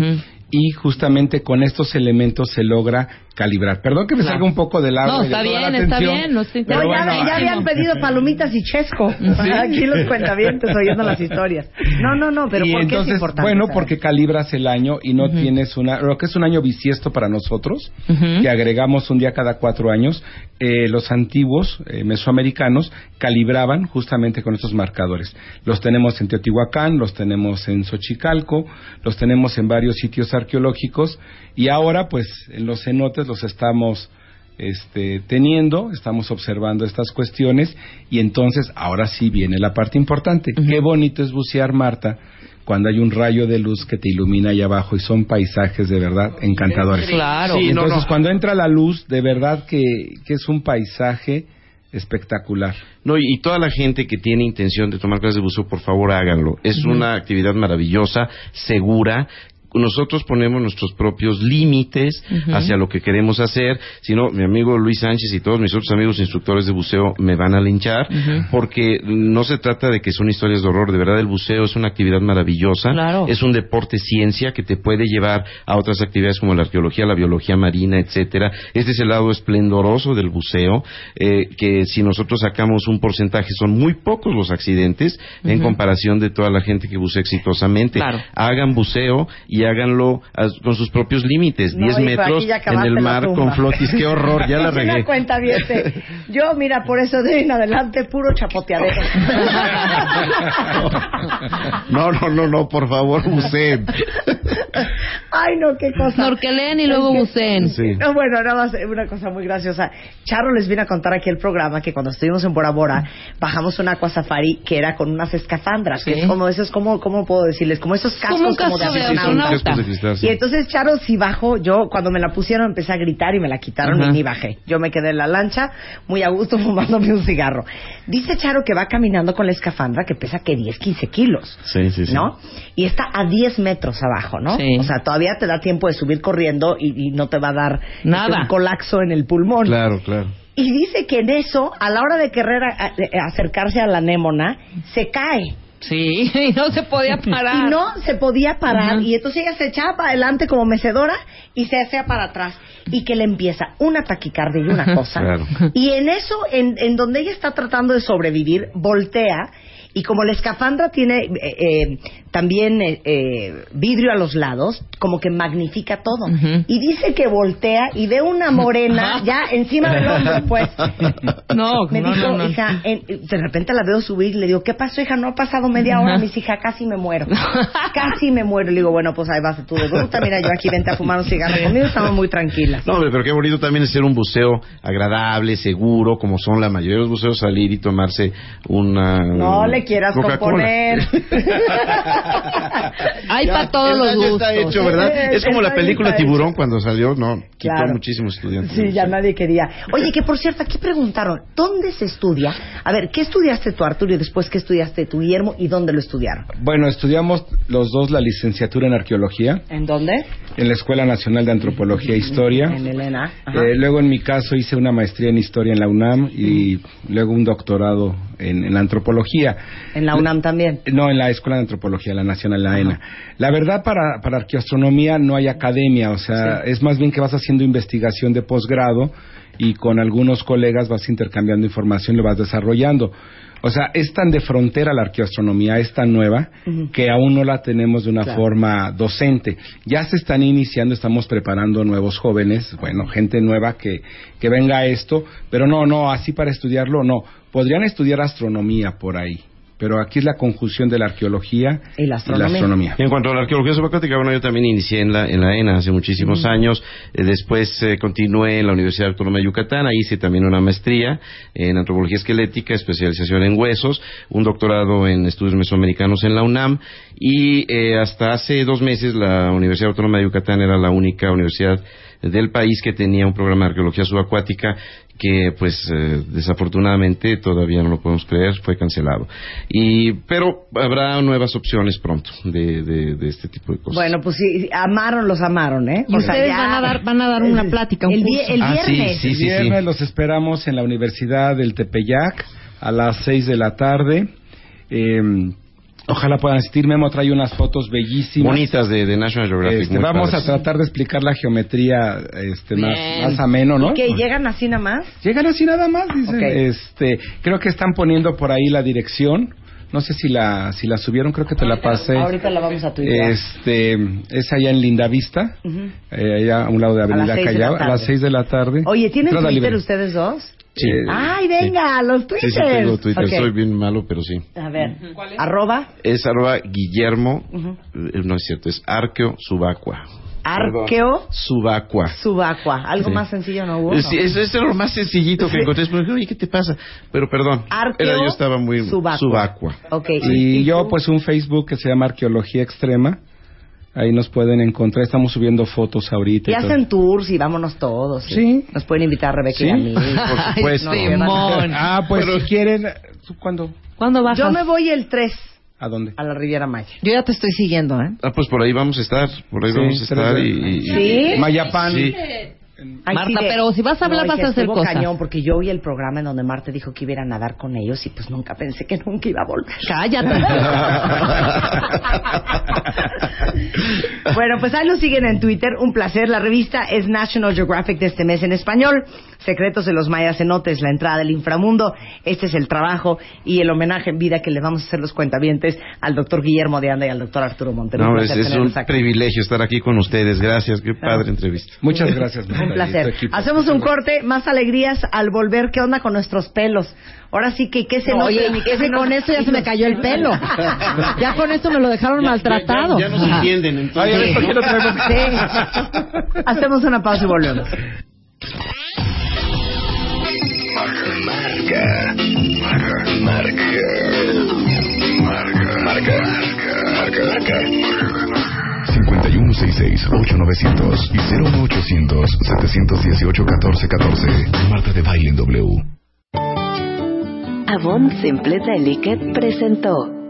Y justamente con estos elementos se logra calibrar. Perdón que me Claro. salga un poco del agua. No, está la bien, está bien, no estoy- pero ya, bueno, ya habían pedido palomitas y chesco. Aquí los cuentavientes oyendo las historias. No, no, no, pero y ¿por qué entonces, es importante? bueno, porque calibras el año y no tienes una, lo que es un año bisiesto para nosotros, que agregamos un día cada cuatro años. Eh, los antiguos eh, mesoamericanos calibraban justamente con estos marcadores. Los tenemos en Teotihuacán, los tenemos en Xochicalco, los tenemos en varios sitios arqueológicos y ahora, pues, en los cenotes los estamos este, teniendo, estamos observando estas cuestiones y entonces ahora sí viene la parte importante. Qué bonito es bucear, Marta, cuando hay un rayo de luz que te ilumina allá abajo y son paisajes de verdad encantadores. Claro. Sí, entonces no. cuando entra la luz, de verdad que, que es un paisaje espectacular. No, y, y toda la gente que tiene intención de tomar clases de buceo, por favor háganlo. Es una actividad maravillosa, segura. Nosotros ponemos nuestros propios límites hacia lo que queremos hacer. Si no, mi amigo Luis Sánchez y todos mis otros amigos instructores de buceo me van a linchar porque no se trata de que son historias de horror. De verdad, el buceo es una actividad maravillosa. Claro. Es un deporte ciencia que te puede llevar a otras actividades como la arqueología, la biología marina, etcétera. Este es el lado esplendoroso del buceo, eh, que si nosotros sacamos un porcentaje, son muy pocos los accidentes en comparación de toda la gente que bucea exitosamente. Claro. Hagan buceo y háganlo a- con sus propios límites, No, 10 hijo, metros en el mar con flotis. Qué horror, ya la regué. cuenta, viete. Yo, mira, por eso de ahí en adelante, puro chapoteadero. No, no, no, no, por favor, buceen. Ay, no, qué cosa. Y luego Es. Sí. No, bueno, nada más eh, una cosa muy graciosa. Charro les vino a contar aquí el programa que cuando estuvimos en Bora Bora bajamos un aqua safari que era con unas escafandras, que es como esos, como, ¿cómo puedo decirles? Como esos cascos Como un como casco de astronauta. Cascos de cristal, sí. Y entonces Charo sí bajó, yo cuando me la pusieron empecé a gritar y me la quitaron y ni bajé. Yo me quedé en la lancha, muy a gusto fumándome un cigarro. Dice Charo que va caminando con la escafandra que pesa que 10, 15 kilos. Sí, sí, sí. ¿No? Y está a 10 metros abajo, ¿no? Sí. O sea, todavía te da tiempo de subir corriendo y, y no te va a dar este, Nada. un colapso en el pulmón. Claro, claro. Y dice que en eso, a la hora de querer a- a- acercarse a la anémona, se cae. Sí, y no se podía parar. Y no se podía parar. Y entonces ella se echaba para adelante como mecedora y se hacía para atrás. Y que le empieza una taquicardia y una cosa. Claro. Y en eso, en, en donde ella está tratando de sobrevivir, voltea. Y como la escafandra tiene eh, eh, también eh, eh, vidrio a los lados, como que magnifica todo. Y dice que voltea y ve una morena ya encima del hombro, pues. No, Me no, dijo, no, no. hija, en- de repente la veo subir y le digo, ¿qué pasó, hija? No ha pasado media hora. Dice, hija, casi me muero. casi me muero. Le digo, bueno, pues ahí vas tú de bruta. Mira, yo aquí vente a fumar un cigarro conmigo. Estamos muy tranquilas. No, hombre, pero qué bonito también es ser un buceo agradable, seguro, como son la mayoría de los buceos, salir y tomarse una... No le quieras componer. Hay para todos los gustos. está hecho, ¿verdad? Eh, Es como la película Tiburón hecho. cuando salió, no, quitó Claro. a muchísimos estudiantes. Sí, ya nadie quería. Oye, que por cierto, aquí preguntaron, ¿dónde se estudia? A ver, ¿qué estudiaste tú, Arturo, y después qué estudiaste tú, Guillermo, y dónde lo estudiaron? Bueno, estudiamos los dos la licenciatura en arqueología ¿En dónde? en la Escuela Nacional de Antropología e Historia. En Elena. Ajá. Eh, luego, en mi caso, hice una maestría en historia en la UNAM y luego un doctorado en, en la antropología. en la UNAM también. No, en la Escuela de Antropología, la Nacional, la ENA. La verdad, para, para arqueoastronomía no hay academia, o sea, es más bien que vas haciendo investigación de posgrado y con algunos colegas vas intercambiando información y lo vas desarrollando. O sea, es tan de frontera la arqueoastronomía, es tan nueva, que aún no la tenemos de una Claro. forma docente. Ya se están iniciando, estamos preparando nuevos jóvenes, bueno, gente nueva que, que venga a esto, pero no, no, así para estudiarlo, no. Podrían estudiar astronomía por ahí, pero aquí es la conjunción de la arqueología Y la astronomía. Y en cuanto a la arqueología subacuática, bueno, yo también inicié en la, en la ENA hace muchísimos años. Eh, después eh, continué en la Universidad Autónoma de Yucatán. Ahí hice también una maestría en antropología esquelética, especialización en huesos, un doctorado en estudios mesoamericanos en la UNAM. Y eh, hasta hace dos meses la Universidad Autónoma de Yucatán era la única universidad del país que tenía un programa de arqueología subacuática que pues eh, desafortunadamente todavía no lo podemos creer fue cancelado y pero habrá nuevas opciones pronto de, de, de este tipo de cosas Bueno, pues sí, amaron, los amaron, ¿eh? Y O sea, ustedes ya- van a dar, van a dar una el- plática, un el, curso. el Ah, sí, viernes. sí, El viernes los esperamos en la Universidad del Tepeyac a las 6 de la tarde. Eh, ojalá puedan asistir. Memo trae unas fotos bellísimas. bonitas de, de National Geographic Este, vamos padres. a tratar de explicar la geometría este, más, más ameno, ¿no? que llegan así nada más. Llegan así nada más, dice. Ok. Este, creo que están poniendo por ahí la dirección. No sé si la si la subieron, creo que te la pasé. Ahorita la vamos a tuitear. Este, es allá en Lindavista, Ujú. eh, allá a un lado de Avenida seis de la Callao, a las tarde. 6 de la tarde. Oye, ¿tienen Twitter libre. ustedes dos? Sí. Eh, Ay, venga, los Sí, Twitter. sí, tengo Twitter. Ok. Soy bien malo, pero sí. A ver, arroba, Es arroba Guillermo, Ujú. eh, no es cierto, es Arqueo Subacua. arqueo, Subacua. subacua. Algo Sí. más sencillo no hubo. Eh, sí, eso es lo más sencillito que Sí. encontré. Pero, oye, ¿qué te pasa? Pero perdón, Arqueo, era, yo estaba muy subacua. subacua. Ok. Y yo, tú? pues, un Facebook que se llama Arqueología Extrema. Ahí nos pueden encontrar. Estamos subiendo fotos ahorita. Y y todo. hacen tours y vámonos todos. ¿eh? Sí. Nos pueden invitar a Rebeca Sí. y a mí. Por supuesto. Ay, No, Simón. Ah, pues, si quieren... ¿tú ¿Cuándo? ¿Cuándo bajas? Yo me voy el 3 ¿A dónde? a la Riviera Maya. Yo ya te estoy siguiendo, ¿eh? Ah, pues por ahí vamos a estar. Por ahí Sí, vamos a pero- estar. Y, y- ¿Sí? Mayapán. Sí. Ay, Marta, de- pero si vas a hablar, No, vas a hacer cosas. cañón porque yo oí el programa en donde Marta dijo que iba a nadar con ellos y pues nunca pensé que nunca iba a volver. Cállate. bueno, pues ahí lo siguen en Twitter. Un placer. La revista es National Geographic de este mes en español. Secretos de los mayas cenotes, la entrada del inframundo. Este es el trabajo y el homenaje en vida que le vamos a hacer los cuentavientes al doctor Guillermo de Anda y al doctor Arturo Montero. No, Un es, es un privilegio estar aquí con ustedes. Gracias. Qué padre entrevista. Muchas gracias. Un placer. equipo. Hacemos un corte, más alegrías al volver. ¿Qué onda con nuestros pelos? Ahora sí que qué se No, y que con esto ya se me cayó el pelo. Ya con esto me lo dejaron maltratado. Ya, ya nos entienden. Entonces, Ay, a ver, ¿por qué no Sí. Hacemos una pausa y volvemos. Marca. Marca. Marca. Marca. Marca. Marca. 5166-8900 y 01800-718-1414. Marta de Baile en W. Avon Simple Delicate presentó